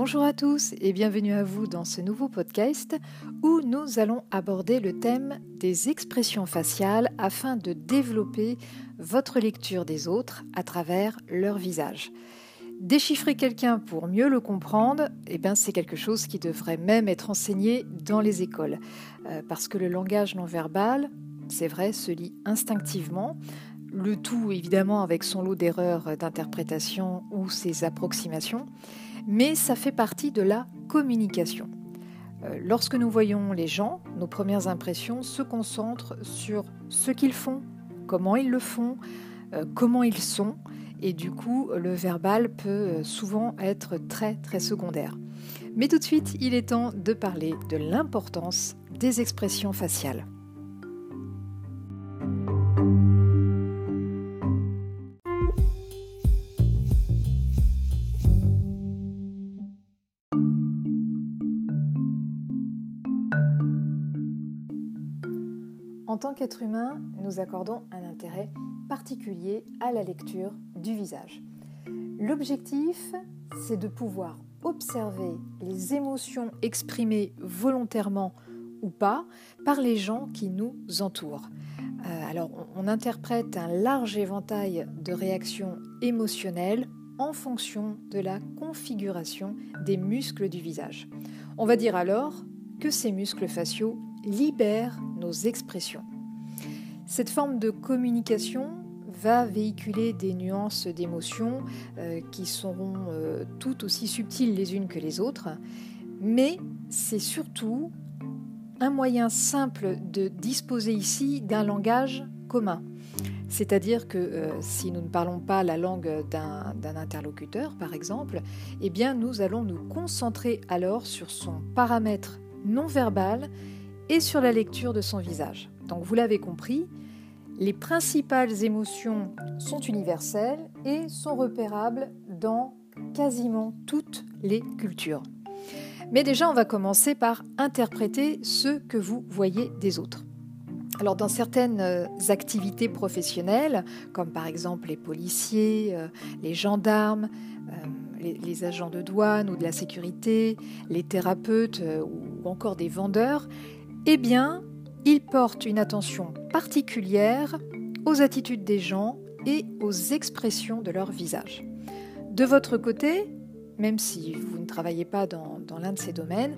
Bonjour à tous et bienvenue à vous dans ce nouveau podcast où nous allons aborder le thème des expressions faciales afin de développer votre lecture des autres à travers leur visage. Déchiffrer quelqu'un pour mieux le comprendre, eh ben, c'est quelque chose qui devrait même être enseigné dans les écoles. Euh, parce que le langage non verbal, c'est vrai, se lit instinctivement. Le tout évidemment avec son lot d'erreurs d'interprétation ou ses approximations mais ça fait partie de la communication. Euh, lorsque nous voyons les gens, nos premières impressions se concentrent sur ce qu'ils font, comment ils le font, euh, comment ils sont, et du coup le verbal peut euh, souvent être très très secondaire. Mais tout de suite, il est temps de parler de l'importance des expressions faciales. En tant qu'être humain, nous accordons un intérêt particulier à la lecture du visage. L'objectif, c'est de pouvoir observer les émotions exprimées volontairement ou pas par les gens qui nous entourent. Euh, alors, on, interprète un large éventail de réactions émotionnelles en fonction de la configuration des muscles du visage. On va dire alors que ces muscles faciaux libère nos expressions. Cette forme de communication va véhiculer des nuances d'émotions euh, qui seront euh, tout aussi subtiles les unes que les autres, mais c'est surtout un moyen simple de disposer ici d'un langage commun. C'est-à-dire que euh, si nous ne parlons pas la langue d'un interlocuteur, par exemple, eh bien nous allons nous concentrer alors sur son paramètre non verbal et sur la lecture de son visage. Donc vous l'avez compris, les principales émotions sont universelles et sont repérables dans quasiment toutes les cultures. Mais déjà, on va commencer par interpréter ce que vous voyez des autres. Alors dans certaines euh, activités professionnelles, comme par exemple les policiers, euh, les gendarmes, euh, les, agents de douane ou de la sécurité, les thérapeutes ou encore des vendeurs, eh bien, il porte une attention particulière aux attitudes des gens et aux expressions de leur visage. De votre côté, même si vous ne travaillez pas dans, l'un de ces domaines,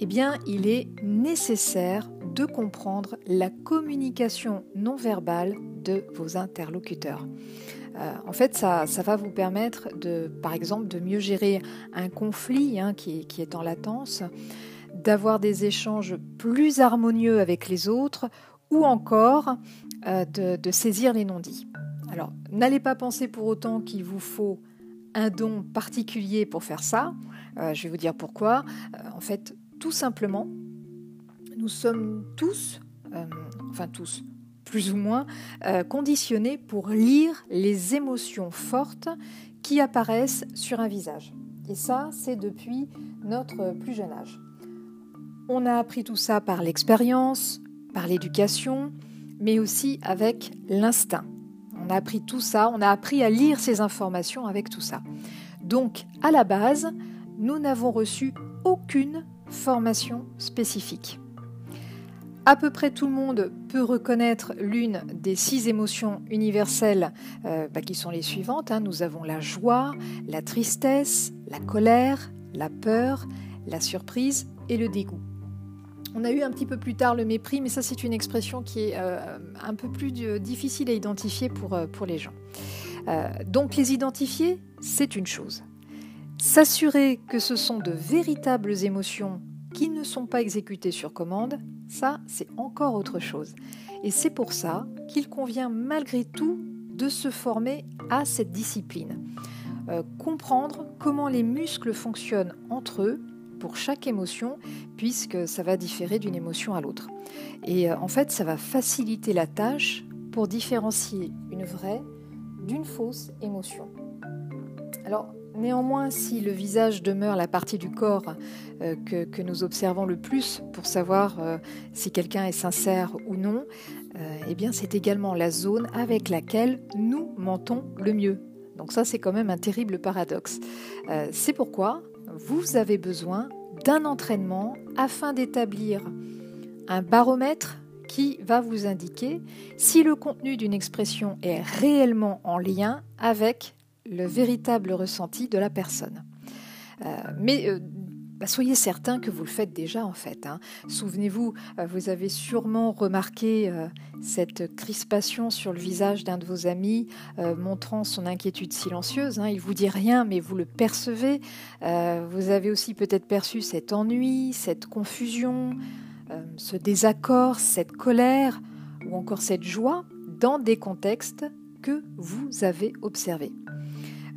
eh bien, il est nécessaire de comprendre la communication non verbale de vos interlocuteurs. Euh, en fait, ça, va vous permettre, de, par exemple, de mieux gérer un conflit hein, qui, qui, est en latence, d'avoir des échanges plus harmonieux avec les autres ou encore euh, de, saisir les non-dits. Alors, n'allez pas penser pour autant qu'il vous faut un don particulier pour faire ça. Euh, je vais vous dire pourquoi. Euh, en fait, tout simplement, nous sommes tous, enfin tous, plus ou moins, conditionnés pour lire les émotions fortes qui apparaissent sur un visage. Et ça, c'est depuis notre plus jeune âge. On a appris tout ça par l'expérience, par l'éducation, mais aussi avec l'instinct. On a appris tout ça, on a appris à lire ces informations avec tout ça. Donc, à la base, nous n'avons reçu aucune formation spécifique. À peu près tout le monde peut reconnaître l'une des six émotions universelles euh, bah, qui sont les suivantes. Hein. Nous avons la joie, la tristesse, la colère, la peur, la surprise et le dégoût. On a eu un petit peu plus tard le mépris, mais ça c'est une expression qui est euh, un peu plus difficile à identifier pour, euh, les gens. Euh, donc les identifier, c'est une chose. S'assurer que ce sont de véritables émotions qui ne sont pas exécutées sur commande, ça c'est encore autre chose. Et c'est pour ça qu'il convient malgré tout de se former à cette discipline. comprendre comment les muscles fonctionnent entre eux pour chaque émotion, puisque ça va différer d'une émotion à l'autre. Et euh, en fait, ça va faciliter la tâche pour différencier une vraie d'une fausse émotion. Alors, néanmoins, si le visage demeure la partie du corps euh, que, nous observons le plus pour savoir euh, si quelqu'un est sincère ou non, eh bien c'est également la zone avec laquelle nous mentons le mieux. Donc ça c'est quand même un terrible paradoxe. c'est pourquoi vous avez besoin d'un entraînement afin d'établir un baromètre qui va vous indiquer si le contenu d'une expression est réellement en lien avec le véritable ressenti de la personne. Euh, euh, bah, soyez certain que vous le faites déjà en fait. Hein. Souvenez-vous, euh, vous avez sûrement remarqué cette crispation sur le visage d'un de vos amis, montrant son inquiétude silencieuse. Hein. Il vous dit rien, mais vous le percevez. vous avez aussi peut-être perçu cet ennui, cette confusion, ce désaccord, cette colère ou encore cette joie dans des contextes que vous avez observés.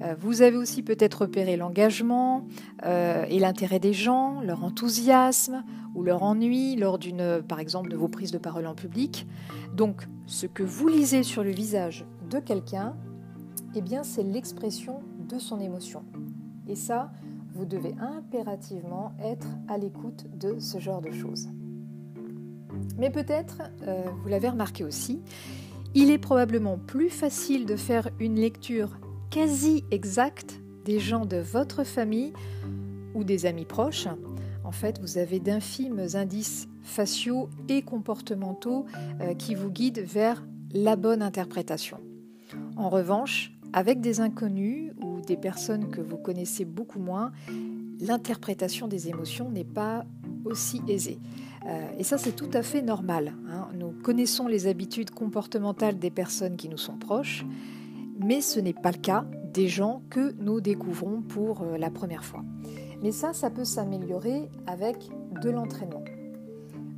Euh, vous avez aussi peut-être repéré l'engagement euh, et l'intérêt des gens, leur enthousiasme ou leur ennui lors d'une, par exemple, de vos prises de parole en public. Donc, ce que vous lisez sur le visage de quelqu'un, eh bien, c'est l'expression de son émotion. Et ça, vous devez impérativement être à l'écoute de ce genre de choses. Mais peut-être, euh, vous l'avez remarqué aussi, il est probablement plus facile de faire une lecture quasi exacte des gens de votre famille ou des amis proches. En fait, vous avez d'infimes indices faciaux et comportementaux euh, qui vous guident vers la bonne interprétation. En revanche, avec des inconnus ou des personnes que vous connaissez beaucoup moins, l'interprétation des émotions n'est pas aussi aisée. Euh, et ça, c'est tout à fait normal. Hein. Nous connaissons les habitudes comportementales des personnes qui nous sont proches, mais ce n'est pas le cas des gens que nous découvrons pour euh, la première fois. Mais ça, ça peut s'améliorer avec de l'entraînement.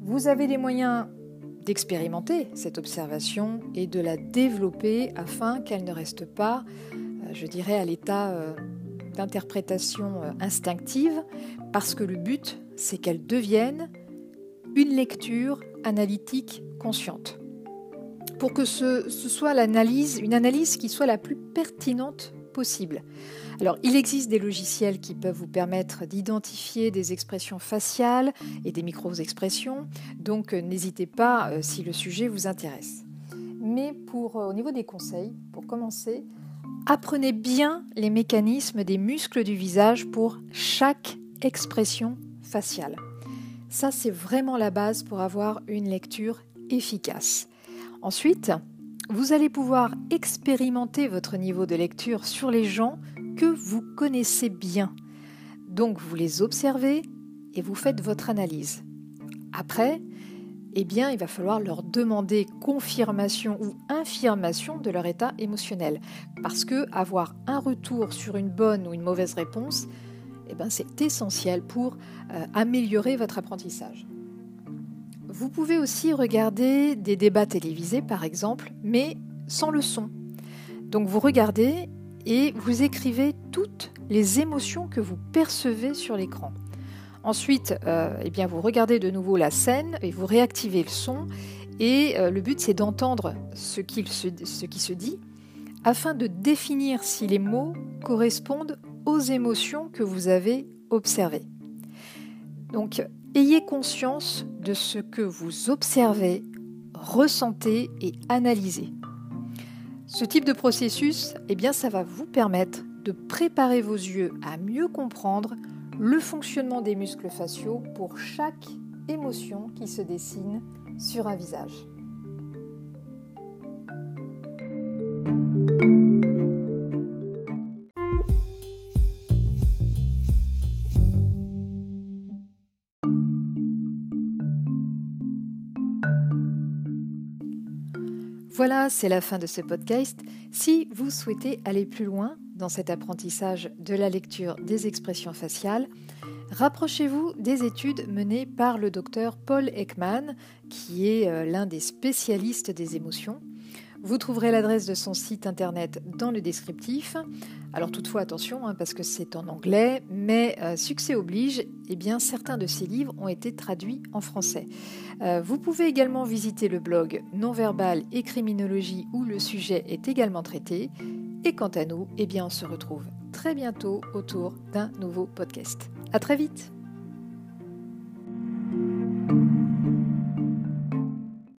Vous avez les moyens d'expérimenter cette observation et de la développer afin qu'elle ne reste pas, euh, je dirais, à l'état euh, d'interprétation instinctive, parce que le but, c'est qu'elle devienne une lecture analytique consciente pour que ce, soit l'analyse, une analyse qui soit la plus pertinente possible. Alors, il existe des logiciels qui peuvent vous permettre d'identifier des expressions faciales et des micro-expressions, donc euh, n'hésitez pas euh, si le sujet vous intéresse. Mais pour, euh, au niveau des conseils, pour commencer, apprenez bien les mécanismes des muscles du visage pour chaque expression faciale. Ça, c'est vraiment la base pour avoir une lecture efficace. Ensuite, vous allez pouvoir expérimenter votre niveau de lecture sur les gens que vous connaissez bien. Donc vous les observez et vous faites votre analyse. Après, eh bien, il va falloir leur demander confirmation ou infirmation de leur état émotionnel. Parce que avoir un retour sur une bonne ou une mauvaise réponse, eh c'est essentiel pour euh, améliorer votre apprentissage. Vous pouvez aussi regarder des débats télévisés, par exemple, mais sans le son. Donc vous regardez et vous écrivez toutes les émotions que vous percevez sur l'écran. Ensuite, euh, eh bien, vous regardez de nouveau la scène et vous réactivez le son. Et euh, le but, c'est d'entendre ce, ce qui se dit afin de définir si les mots correspondent aux émotions que vous avez observées. Donc, Ayez conscience de ce que vous observez, ressentez et analysez. Ce type de processus, eh ça va vous permettre de préparer vos yeux à mieux comprendre le fonctionnement des muscles faciaux pour chaque émotion qui se dessine sur un visage. Voilà, c'est la fin de ce podcast. Si vous souhaitez aller plus loin dans cet apprentissage de la lecture des expressions faciales, rapprochez-vous des études menées par le docteur Paul Ekman, qui est euh, l'un des spécialistes des émotions. Vous trouverez l'adresse de son site internet dans le descriptif. Alors toutefois attention hein, parce que c'est en anglais, mais euh, succès oblige, eh bien certains de ses livres ont été traduits en français. Euh, vous pouvez également visiter le blog Non-verbal et criminologie où le sujet est également traité. Et quant à nous, eh on se retrouve très bientôt autour d'un nouveau podcast. À très vite.